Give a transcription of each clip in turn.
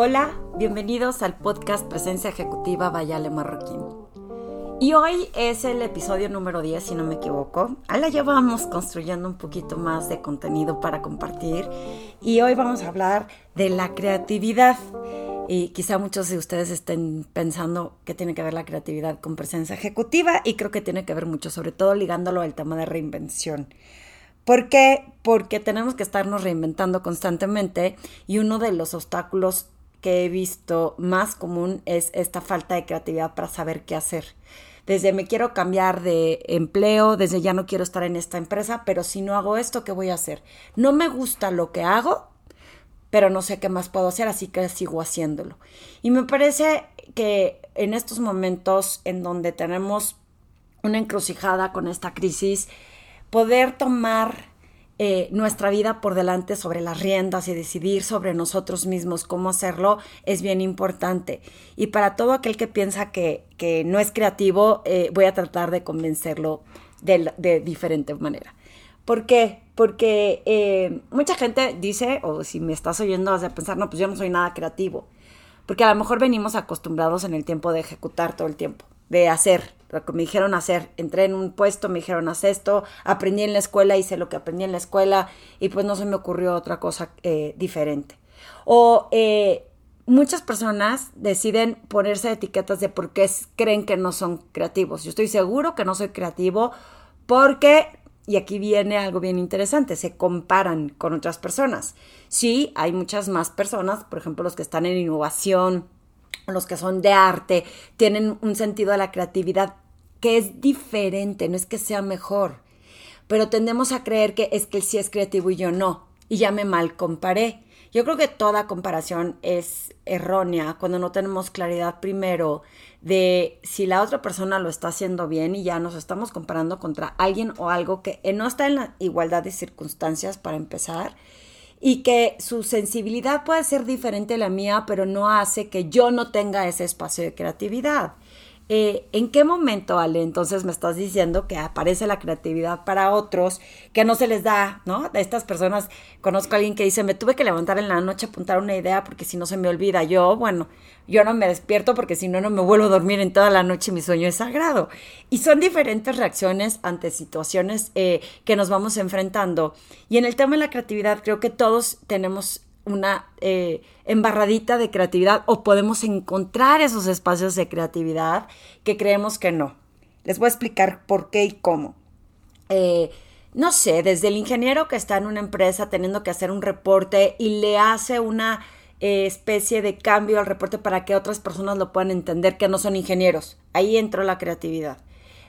Hola, bienvenidos al podcast Presencia Ejecutiva Vayale Marroquín. Y hoy es el episodio número 10, si no me equivoco. Ahí la llevamos construyendo un poquito más de contenido para compartir. Y hoy vamos a hablar de la creatividad. Y quizá muchos de ustedes estén pensando que tiene que ver la creatividad con presencia ejecutiva y creo que tiene que ver mucho, sobre todo ligándolo al tema de reinvención. ¿Por qué? Porque tenemos que estarnos reinventando constantemente y uno de los obstáculos que he visto más común es esta falta de creatividad para saber qué hacer. Desde me quiero cambiar de empleo, desde ya no quiero estar en esta empresa, pero si no hago esto, ¿qué voy a hacer? No me gusta lo que hago, pero no sé qué más puedo hacer, así que sigo haciéndolo. Y me parece que en estos momentos en donde tenemos una encrucijada con esta crisis, poder tomar eh, nuestra vida por delante sobre las riendas y decidir sobre nosotros mismos cómo hacerlo es bien importante. Y para todo aquel que piensa que, no es creativo, eh, voy a tratar de convencerlo de, diferente manera. ¿Por qué? Porque eh, mucha gente dice, o si me estás oyendo, vas a pensar, no, pues yo no soy nada creativo. Porque a lo mejor venimos acostumbrados en el tiempo de ejecutar todo el tiempo, de hacer, lo que me dijeron hacer. Entré en un puesto, me dijeron haz esto, aprendí en la escuela, hice lo que aprendí en la escuela y pues no se me ocurrió otra cosa eh, diferente. O eh, muchas personas deciden ponerse etiquetas de por qué creen que no son creativos. Yo estoy seguro que no soy creativo porque, y aquí viene algo bien interesante, se comparan con otras personas. Sí, hay muchas más personas, por ejemplo, los que están en innovación, los que son de arte, tienen un sentido de la creatividad que es diferente, no es que sea mejor, pero tendemos a creer que es que él sí es creativo y yo no, y ya me mal comparé. Yo creo que toda comparación es errónea cuando no tenemos claridad primero de si la otra persona lo está haciendo bien y ya nos estamos comparando contra alguien o algo que no está en la igualdad de circunstancias para empezar y que su sensibilidad puede ser diferente a la mía, pero no hace que yo no tenga ese espacio de creatividad. Eh, ¿En qué momento, Ale, entonces me estás diciendo que aparece la creatividad para otros que no se les da, ¿no? De estas personas, conozco a alguien que dice, me tuve que levantar en la noche a apuntar una idea porque si no se me olvida. Yo, bueno, yo no me despierto porque si no, no me vuelvo a dormir en toda la noche y mi sueño es sagrado. Y son diferentes reacciones ante situaciones eh, que nos vamos enfrentando. Y en el tema de la creatividad, creo que todos tenemos una eh, embarradita de creatividad o podemos encontrar esos espacios de creatividad que creemos que no. Les voy a explicar por qué y cómo. Eh, no sé, desde el ingeniero que está en una empresa teniendo que hacer un reporte y le hace una eh, especie de cambio al reporte para que otras personas lo puedan entender que no son ingenieros. Ahí entró la creatividad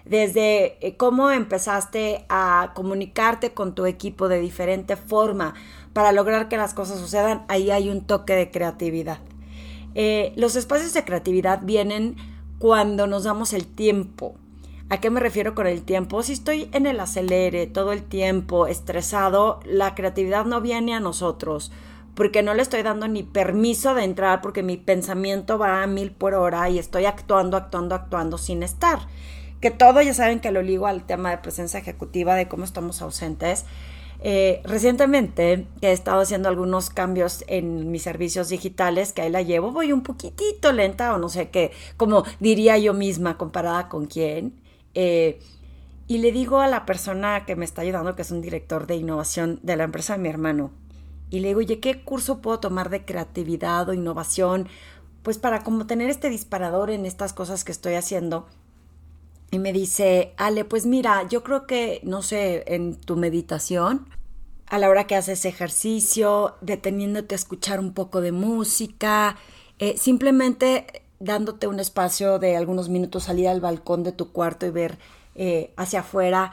desde cómo empezaste a comunicarte con tu equipo de diferente forma para lograr que las cosas sucedan, ahí hay un toque de creatividad. Eh, los espacios de creatividad vienen cuando nos damos el tiempo. ¿A qué me refiero con el tiempo? Si estoy en el acelere todo el tiempo, estresado, la creatividad no viene a nosotros porque no le estoy dando ni permiso de entrar porque mi pensamiento va a mil por hora y estoy actuando, actuando, actuando sin estar. Que todo ya saben que lo ligo al tema de presencia ejecutiva, de cómo estamos ausentes. Eh, recientemente he estado haciendo algunos cambios en mis servicios digitales, que ahí la llevo, voy un poquitito lenta o no sé qué, como diría yo misma comparada con quién. Eh, y le digo a la persona que me está ayudando, que es un director de innovación de la empresa mi hermano, y le digo, oye, ¿qué curso puedo tomar de creatividad o innovación? Pues para como tener este disparador en estas cosas que estoy haciendo. Y me dice, Ale, pues mira, yo creo que, no sé, en tu meditación, a la hora que haces ejercicio, deteniéndote a escuchar un poco de música, eh, simplemente dándote un espacio de algunos minutos, salir al balcón de tu cuarto y ver eh, hacia afuera.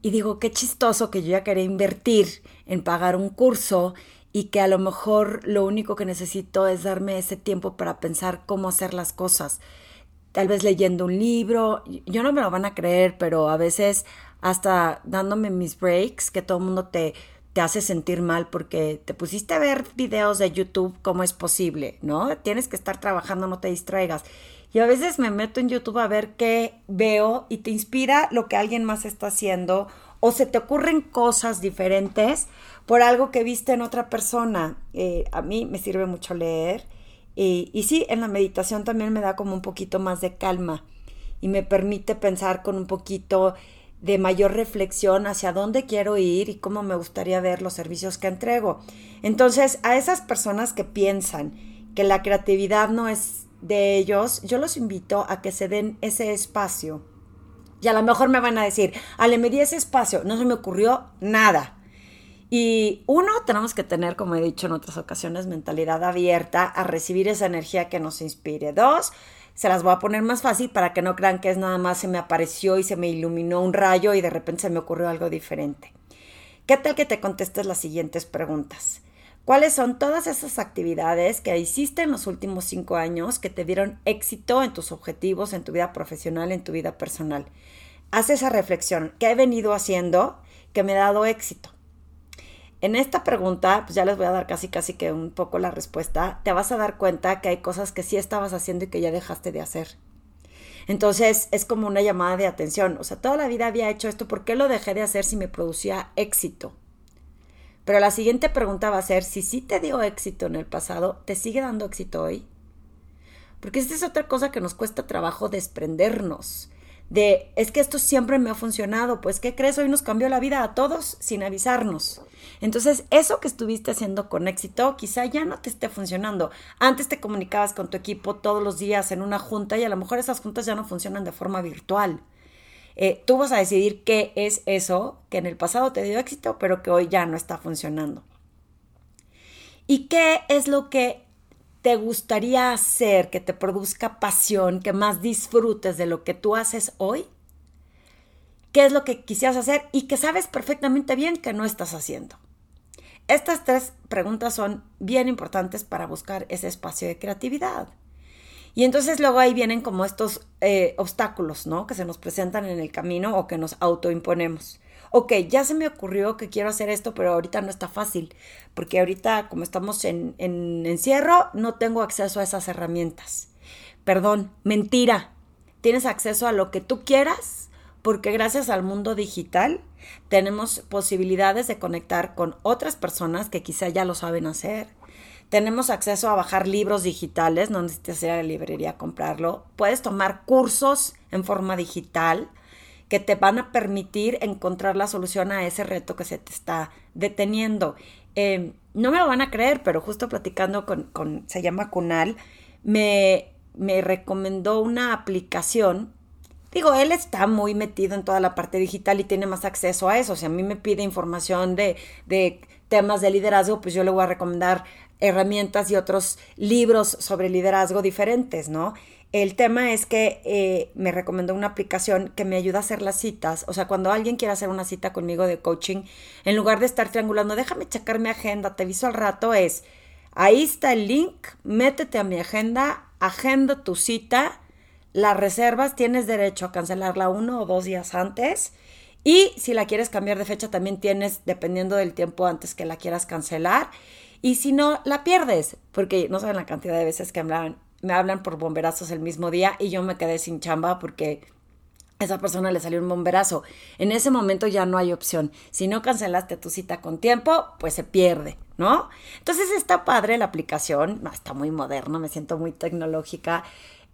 Y digo, qué chistoso que yo ya quería invertir en pagar un curso y que a lo mejor lo único que necesito es darme ese tiempo para pensar cómo hacer las cosas tal vez leyendo un libro, yo no me lo van a creer, pero a veces hasta dándome mis breaks, que todo mundo te, te hace sentir mal porque te pusiste a ver videos de YouTube, ¿cómo es posible? ¿No? Tienes que estar trabajando, no te distraigas. Y a veces me meto en YouTube a ver qué veo y te inspira lo que alguien más está haciendo o se te ocurren cosas diferentes por algo que viste en otra persona. Eh, a mí me sirve mucho leer Y, sí, en la meditación también me da como un poquito más de calma y me permite pensar con un poquito de mayor reflexión hacia dónde quiero ir y cómo me gustaría ver los servicios que entrego. Entonces, a esas personas que piensan que la creatividad no es de ellos, yo los invito a que se den ese espacio. Y a lo mejor me van a decir, Ale, me di ese espacio, no se me ocurrió nada. Y uno, tenemos que tener, como he dicho en otras ocasiones, mentalidad abierta a recibir esa energía que nos inspire. Dos, se las voy a poner más fácil para que no crean que es nada más se me apareció y se me iluminó un rayo y de repente se me ocurrió algo diferente. ¿Qué tal que te contestes las siguientes preguntas? ¿Cuáles son todas esas actividades que hiciste en los últimos cinco años que te dieron éxito en tus objetivos, en tu vida profesional, en tu vida personal? Haz esa reflexión. ¿Qué he venido haciendo que me ha dado éxito? En esta pregunta, pues ya les voy a dar casi casi que un poco la respuesta, te vas a dar cuenta que hay cosas que sí estabas haciendo y que ya dejaste de hacer. Entonces es como una llamada de atención. O sea, toda la vida había hecho esto, ¿por qué lo dejé de hacer si me producía éxito? Pero la siguiente pregunta va a ser, si sí te dio éxito en el pasado, ¿te sigue dando éxito hoy? Porque esta es otra cosa que nos cuesta trabajo desprendernos de es que esto siempre me ha funcionado, pues ¿qué crees? Hoy nos cambió la vida a todos sin avisarnos. Entonces, eso que estuviste haciendo con éxito quizá ya no te esté funcionando. Antes te comunicabas con tu equipo todos los días en una junta y a lo mejor esas juntas ya no funcionan de forma virtual. Eh, tú vas a decidir qué es eso que en el pasado te dio éxito, pero que hoy ya no está funcionando. ¿Y qué es lo que te gustaría hacer que te produzca pasión, que más disfrutes de lo que tú haces hoy? ¿Qué es lo que quisieras hacer y que sabes perfectamente bien que no estás haciendo? Estas tres preguntas son bien importantes para buscar ese espacio de creatividad. Y entonces luego ahí vienen como estos eh, obstáculos, ¿no? Que se nos presentan en el camino o que nos autoimponemos ok, ya se me ocurrió que quiero hacer esto, pero ahorita no está fácil, porque ahorita como estamos en, en encierro, no tengo acceso a esas herramientas. Perdón, mentira. Tienes acceso a lo que tú quieras, porque gracias al mundo digital tenemos posibilidades de conectar con otras personas que quizá ya lo saben hacer. Tenemos acceso a bajar libros digitales, no necesitas ir a la librería a comprarlo. Puedes tomar cursos en forma digital que te van a permitir encontrar la solución a ese reto que se te está deteniendo. Em, no me lo van a creer, pero justo platicando con, se llama Kunal, me, me recomendó una aplicación Digo, él está muy metido en toda la parte digital y tiene más acceso a eso. Si a mí me pide información de, de, temas de liderazgo, pues yo le voy a recomendar herramientas y otros libros sobre liderazgo diferentes, ¿no? El tema es que eh, me recomendó una aplicación que me ayuda a hacer las citas. O sea, cuando alguien quiere hacer una cita conmigo de coaching, en lugar de estar triangulando, déjame checar mi agenda, te aviso al rato, es, ahí está el link, métete a mi agenda, agenda tu cita, la reservas, tienes derecho a cancelarla uno o dos días antes. Y si la quieres cambiar de fecha, también tienes, dependiendo del tiempo antes que la quieras cancelar. Y si no, la pierdes, porque no saben la cantidad de veces que hablan me hablan por bomberazos el mismo día y yo me quedé sin chamba porque a esa persona le salió un bomberazo. En ese momento ya no hay opción. Si no cancelaste tu cita con tiempo, pues se pierde, ¿no? Entonces está padre la aplicación, está muy moderno, me siento muy tecnológica.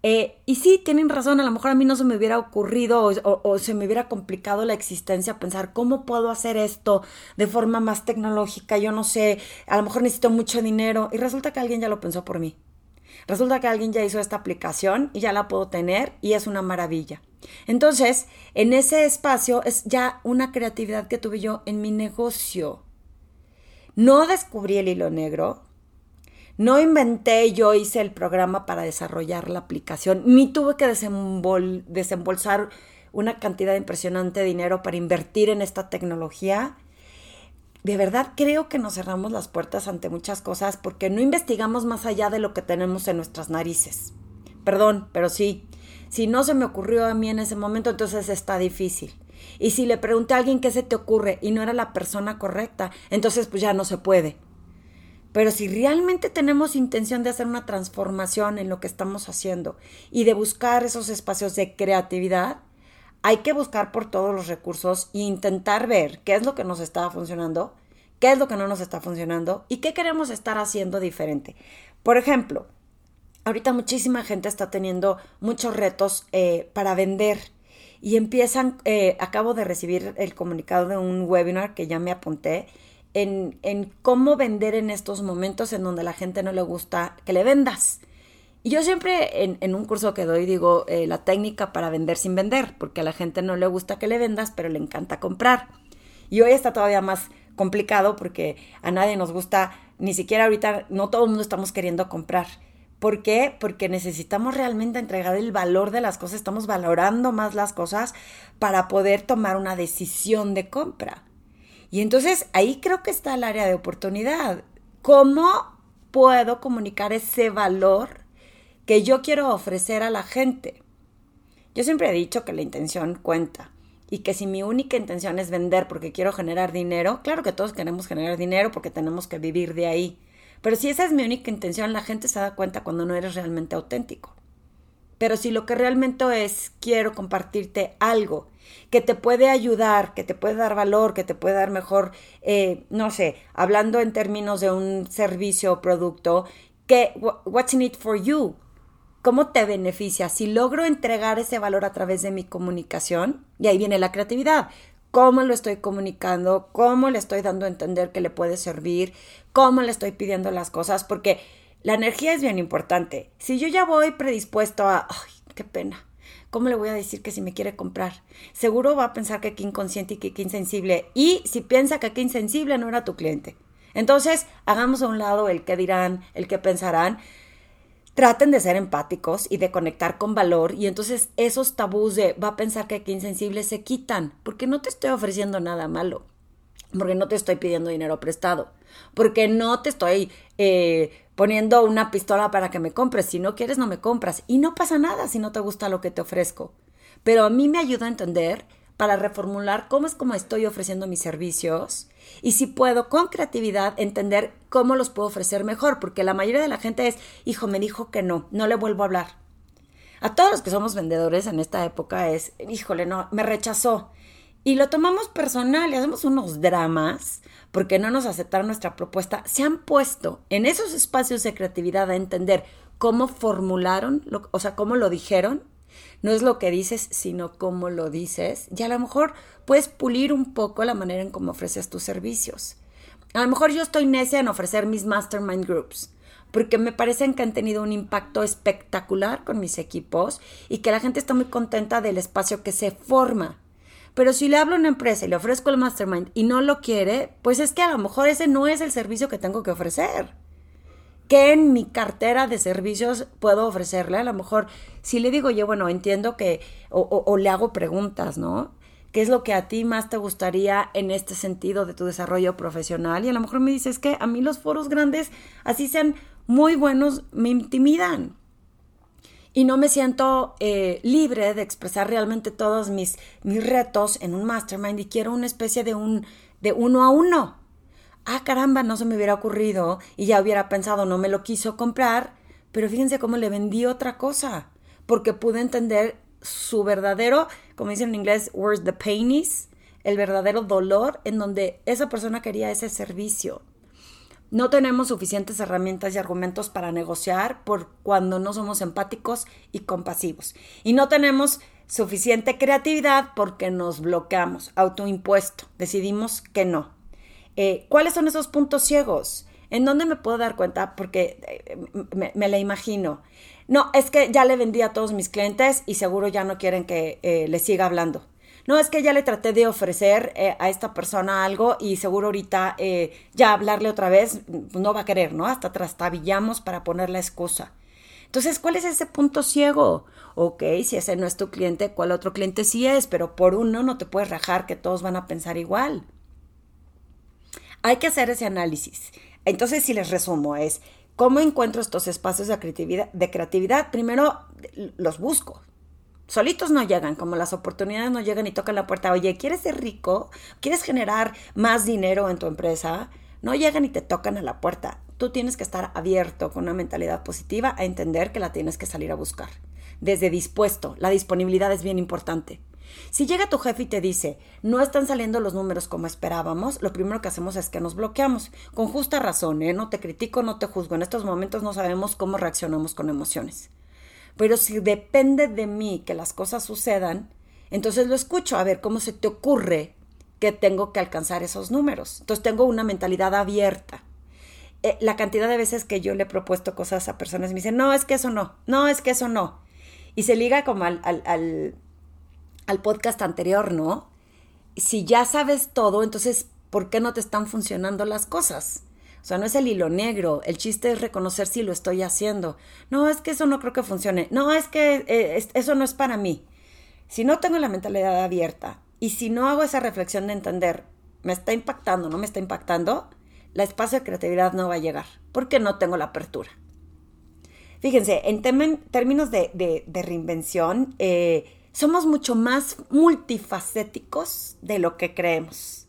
Eh, y sí, tienen razón, a lo mejor a mí no se me hubiera ocurrido o, se me hubiera complicado la existencia pensar cómo puedo hacer esto de forma más tecnológica, yo no sé, a lo mejor necesito mucho dinero y resulta que alguien ya lo pensó por mí. Resulta que alguien ya hizo esta aplicación y ya la puedo tener y es una maravilla. Entonces, en ese espacio es ya una creatividad que tuve yo en mi negocio. No descubrí el hilo negro, no inventé, yo hice el programa para desarrollar la aplicación, ni tuve que desembolsar una cantidad impresionante de dinero para invertir en esta tecnología de verdad creo que nos cerramos las puertas ante muchas cosas porque no investigamos más allá de lo que tenemos en nuestras narices. Perdón, pero sí, si no se me ocurrió a mí en ese momento, entonces está difícil. Y si le pregunté a alguien qué se te ocurre y no era la persona correcta, entonces pues ya no se puede. Pero si realmente tenemos intención de hacer una transformación en lo que estamos haciendo y de buscar esos espacios de creatividad, hay que buscar por todos los recursos e intentar ver qué es lo que nos está funcionando, qué es lo que no nos está funcionando y qué queremos estar haciendo diferente. Por ejemplo, ahorita muchísima gente está teniendo muchos retos eh, para vender y empiezan, eh, acabo de recibir el comunicado de un webinar que ya me apunté en, en, cómo vender en estos momentos en donde la gente no le gusta que le vendas. Y yo siempre en, un curso que doy digo eh, la técnica para vender sin vender, porque a la gente no le gusta que le vendas, pero le encanta comprar. Y hoy está todavía más complicado porque a nadie nos gusta, ni siquiera ahorita, no todo el mundo estamos queriendo comprar. ¿Por qué? Porque necesitamos realmente entregar el valor de las cosas, estamos valorando más las cosas para poder tomar una decisión de compra. Y entonces ahí creo que está el área de oportunidad. ¿Cómo puedo comunicar ese valor que yo quiero ofrecer a la gente? Yo siempre he dicho que la intención cuenta y que si mi única intención es vender porque quiero generar dinero, claro que todos queremos generar dinero porque tenemos que vivir de ahí pero si esa es mi única intención, la gente se da cuenta cuando no eres realmente auténtico. Pero si lo que realmente es, quiero compartirte algo que te puede ayudar, que te puede dar valor, que te puede dar mejor, eh, no sé, hablando en términos de un servicio o producto, que, what's in it for you? ¿Cómo te beneficia? Si logro entregar ese valor a través de mi comunicación, y ahí viene la creatividad cómo lo estoy comunicando, cómo le estoy dando a entender que le puede servir, cómo le estoy pidiendo las cosas, porque la energía es bien importante. Si yo ya voy predispuesto a, ay, qué pena, ¿cómo le voy a decir que si me quiere comprar? Seguro va a pensar que qué inconsciente y que qué insensible. Y si piensa que qué insensible no era tu cliente. Entonces, hagamos a un lado el que dirán, el que pensarán, traten de ser empáticos y de conectar con valor y entonces esos tabús de va a pensar que aquí insensible se quitan, porque no te estoy ofreciendo nada malo, porque no te estoy pidiendo dinero prestado, porque no te estoy eh, poniendo una pistola para que me compres, si no quieres no me compras. Y no pasa nada si no te gusta lo que te ofrezco, pero a mí me ayuda a entender para reformular cómo es como estoy ofreciendo mis servicios y si puedo con creatividad entender cómo los puedo ofrecer mejor, porque la mayoría de la gente es, hijo, me dijo que no, no le vuelvo a hablar. A todos los que somos vendedores en esta época es, híjole, no, me rechazó. Y lo tomamos personal y hacemos unos dramas porque no nos aceptaron nuestra propuesta. Se han puesto en esos espacios de creatividad a entender cómo formularon, o sea, cómo lo dijeron no es lo que dices, sino cómo lo dices. Y a lo mejor puedes pulir un poco la manera en cómo ofreces tus servicios. A lo mejor yo estoy necia en ofrecer mis mastermind groups, porque me parecen que han tenido un impacto espectacular con mis equipos y que la gente está muy contenta del espacio que se forma. Pero si le hablo a una empresa y le ofrezco el mastermind y no lo quiere, pues es que a lo mejor ese no es el servicio que tengo que ofrecer. ¿Qué en mi cartera de servicios puedo ofrecerle? A lo mejor, si le digo yo, bueno, entiendo que, o, le hago preguntas, ¿no? ¿Qué es lo que a ti más te gustaría en este sentido de tu desarrollo profesional? Y a lo mejor me dices que a mí los foros grandes, así sean muy buenos, me intimidan. Y no me siento eh, libre de expresar realmente todos mis, mis retos en un mastermind y quiero una especie de un de uno a uno ah, caramba, no se me hubiera ocurrido y ya hubiera pensado, no me lo quiso comprar, pero fíjense cómo le vendí otra cosa, porque pude entender su verdadero, como dicen en inglés, where's the pain is, el verdadero dolor en donde esa persona quería ese servicio. No tenemos suficientes herramientas y argumentos para negociar por cuando no somos empáticos y compasivos. Y no tenemos suficiente creatividad porque nos bloqueamos, autoimpuesto, decidimos que no. Eh, ¿Cuáles son esos puntos ciegos? ¿En dónde me puedo dar cuenta? Porque eh, me, la imagino. No, es que ya le vendí a todos mis clientes y seguro ya no quieren que eh, le siga hablando. No, es que ya le traté de ofrecer a esta persona algo y seguro ahorita ya hablarle otra vez pues, no va a querer, ¿no? Hasta trastabillamos para poner la excusa. Entonces, ¿cuál es ese punto ciego? Ok, si ese no es tu cliente, ¿cuál otro cliente sí es? Pero por uno no te puedes rajar que todos van a pensar igual. Hay que hacer ese análisis. Entonces, si les resumo, es cómo encuentro estos espacios de creatividad. Primero los busco. Solitos no llegan, como las oportunidades no llegan y tocan la puerta. Oye, ¿quieres ser rico? ¿Quieres generar más dinero en tu empresa? No llegan y te tocan a la puerta. Tú tienes que estar abierto con una mentalidad positiva a entender que la tienes que salir a buscar. Desde dispuesto, la disponibilidad es bien importante. Si llega tu jefe y te dice, no están saliendo los números como esperábamos, lo primero que hacemos es que nos bloqueamos. Con justa razón, ¿eh? No te critico, no te juzgo. En estos momentos no sabemos cómo reaccionamos con emociones. Pero si depende de mí que las cosas sucedan, entonces lo escucho a ver cómo se te ocurre que tengo que alcanzar esos números. Entonces tengo una mentalidad abierta. Eh, la cantidad de veces que yo le he propuesto cosas a personas me dicen, no, es que eso no, no, es que eso no. Y se liga como al, al, al podcast anterior, ¿no? Si ya sabes todo, entonces, ¿por qué no te están funcionando las cosas? O sea, no es el hilo negro, el chiste es reconocer si lo estoy haciendo. No, es que eso no creo que funcione. No, es que eh, eso no es para mí. Si no tengo la mentalidad abierta y si no hago esa reflexión de entender, me está impactando, no me está impactando, la espacio de creatividad no va a llegar, porque no tengo la apertura. Fíjense, en términos de, reinvención, eh, somos mucho más multifacéticos de lo que creemos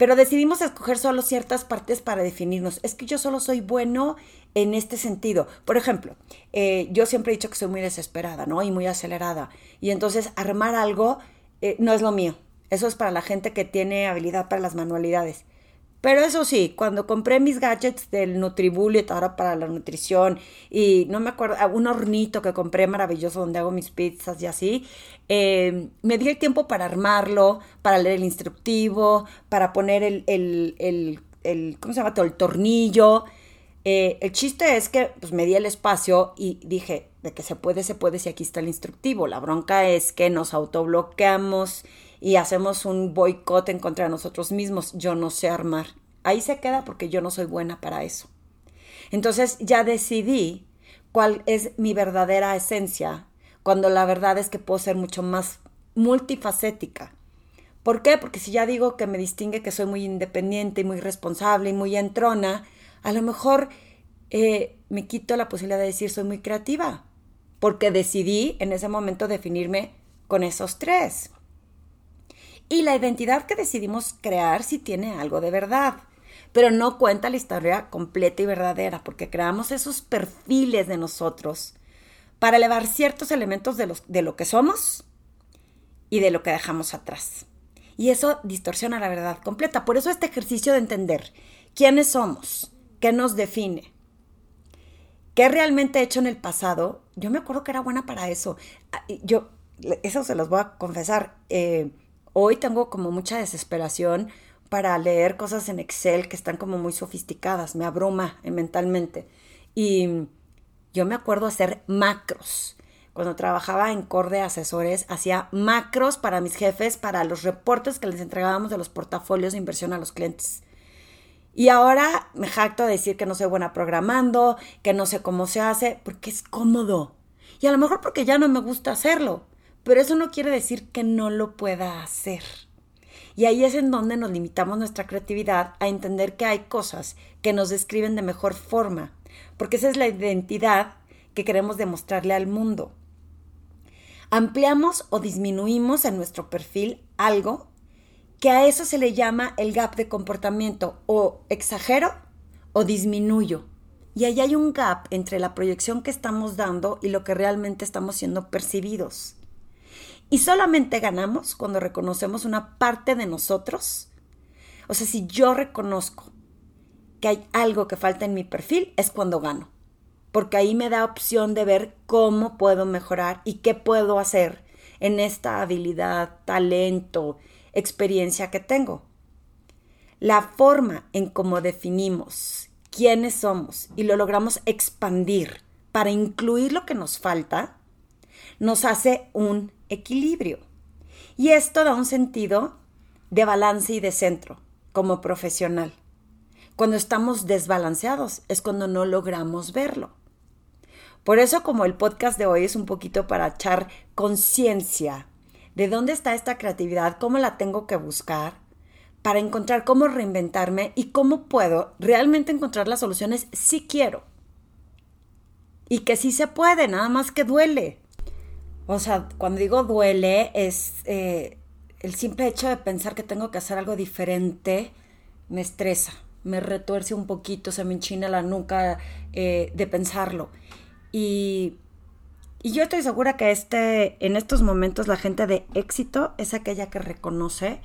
pero decidimos escoger solo ciertas partes para definirnos. Es que yo solo soy bueno en este sentido. Por ejemplo, eh, yo siempre he dicho que soy muy desesperada, ¿no? Y muy acelerada. Y entonces armar algo eh, no es lo mío. Eso es para la gente que tiene habilidad para las manualidades. Pero eso sí, cuando compré mis gadgets del Nutribullet ahora para la nutrición y no me acuerdo, ah, un hornito que compré maravilloso donde hago mis pizzas y así, em, me di el tiempo para armarlo, para leer el instructivo, para poner el, el, el, ¿cómo se llama? El tornillo. Eh, el chiste es que pues, me di el espacio y dije, de que se puede, se puede si aquí está el instructivo. La bronca es que nos autobloqueamos y hacemos un boicot en contra de nosotros mismos. Yo no sé armar. Ahí se queda porque yo no soy buena para eso. Entonces ya decidí cuál es mi verdadera esencia, cuando la verdad es que puedo ser mucho más multifacética. ¿Por qué? Porque si ya digo que me distingue que soy muy independiente y muy responsable y muy entrona, a lo mejor eh, me quito la posibilidad de decir soy muy creativa, porque decidí en ese momento definirme con esos tres. Y la identidad que decidimos crear sí tiene algo de verdad, pero no cuenta la historia completa y verdadera, porque creamos esos perfiles de nosotros para elevar ciertos elementos de, de lo que somos y de lo que dejamos atrás. Y eso distorsiona la verdad completa. Por eso este ejercicio de entender quiénes somos, qué nos define, qué realmente he hecho en el pasado, yo me acuerdo que era buena para eso. Ah, yo, eso se los voy a confesar. Eh, Hoy tengo como mucha desesperación para leer cosas en Excel que están como muy sofisticadas, me abruma mentalmente. Y yo me acuerdo hacer macros. Cuando trabajaba en Corde Asesores, hacía macros para mis jefes, para los reportes que les entregábamos de los portafolios de inversión a los clientes. Y ahora me jacto a decir que no soy buena programando, que no sé cómo se hace, porque es cómodo. Y a lo mejor porque ya no me gusta hacerlo. Pero eso no quiere decir que no lo pueda hacer. Y ahí es en donde nos limitamos nuestra creatividad a entender que hay cosas que nos describen de mejor forma, porque esa es la identidad que queremos demostrarle al mundo. Ampliamos o disminuimos en nuestro perfil algo que a eso se le llama el gap de comportamiento o exagero o disminuyo. Y ahí hay un gap entre la proyección que estamos dando y lo que realmente estamos siendo percibidos. Y solamente ganamos cuando reconocemos una parte de nosotros. O sea, si yo reconozco que hay algo que falta en mi perfil, es cuando gano. Porque ahí me da opción de ver cómo puedo mejorar y qué puedo hacer en esta habilidad, talento, experiencia que tengo. La forma en cómo definimos quiénes somos y lo logramos expandir para incluir lo que nos falta, nos hace un equilibrio. Y esto da un sentido de balance y de centro como profesional. Cuando estamos desbalanceados es cuando no logramos verlo. Por eso como el podcast de hoy es un poquito para echar conciencia de dónde está esta creatividad, cómo la tengo que buscar, para encontrar cómo reinventarme y cómo puedo realmente encontrar las soluciones si quiero. Y que sí se puede, nada más que duele. O sea, cuando digo duele, es eh, el simple hecho de pensar que tengo que hacer algo diferente, me estresa, me retuerce un poquito, se me enchina la nuca eh, de pensarlo. Y yo estoy segura que este, en estos momentos la gente de éxito es aquella que reconoce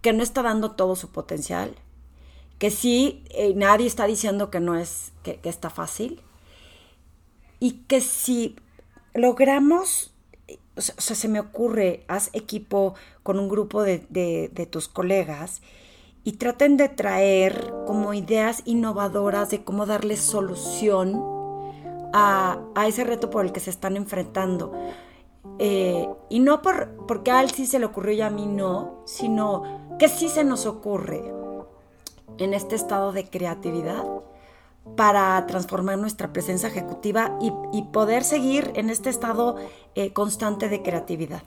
que no está dando todo su potencial, que sí, eh, nadie está diciendo que no es, que, está fácil, y que si logramos, o sea, se me ocurre, haz equipo con un grupo de, de tus colegas y traten de traer como ideas innovadoras de cómo darle solución a, ese reto por el que se están enfrentando. Eh, y no por, porque a él sí se le ocurrió y a mí no, sino que sí se nos ocurre en este estado de creatividad para transformar nuestra presencia ejecutiva y, poder seguir en este estado eh, constante de creatividad.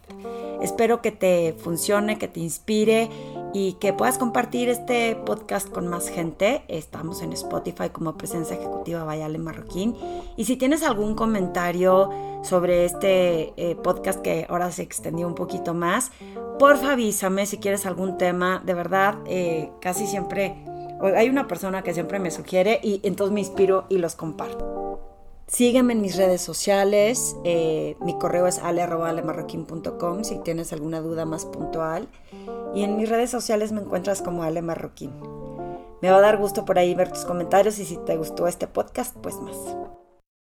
Espero que te funcione, que te inspire y que puedas compartir este podcast con más gente. Estamos en Spotify como Presencia Ejecutiva Vayale Marroquín. Y si tienes algún comentario sobre este eh, podcast que ahora se extendió un poquito más, porfa avísame si quieres algún tema. De verdad, eh, casi siempre hay una persona que siempre me sugiere y entonces me inspiro y los comparto. Sígueme en mis redes sociales. Eh, mi correo es ale.alemarroquín.com si tienes alguna duda más puntual. Y en mis redes sociales me encuentras como Ale Marroquín. Me va a dar gusto por ahí ver tus comentarios y si te gustó este podcast, pues más.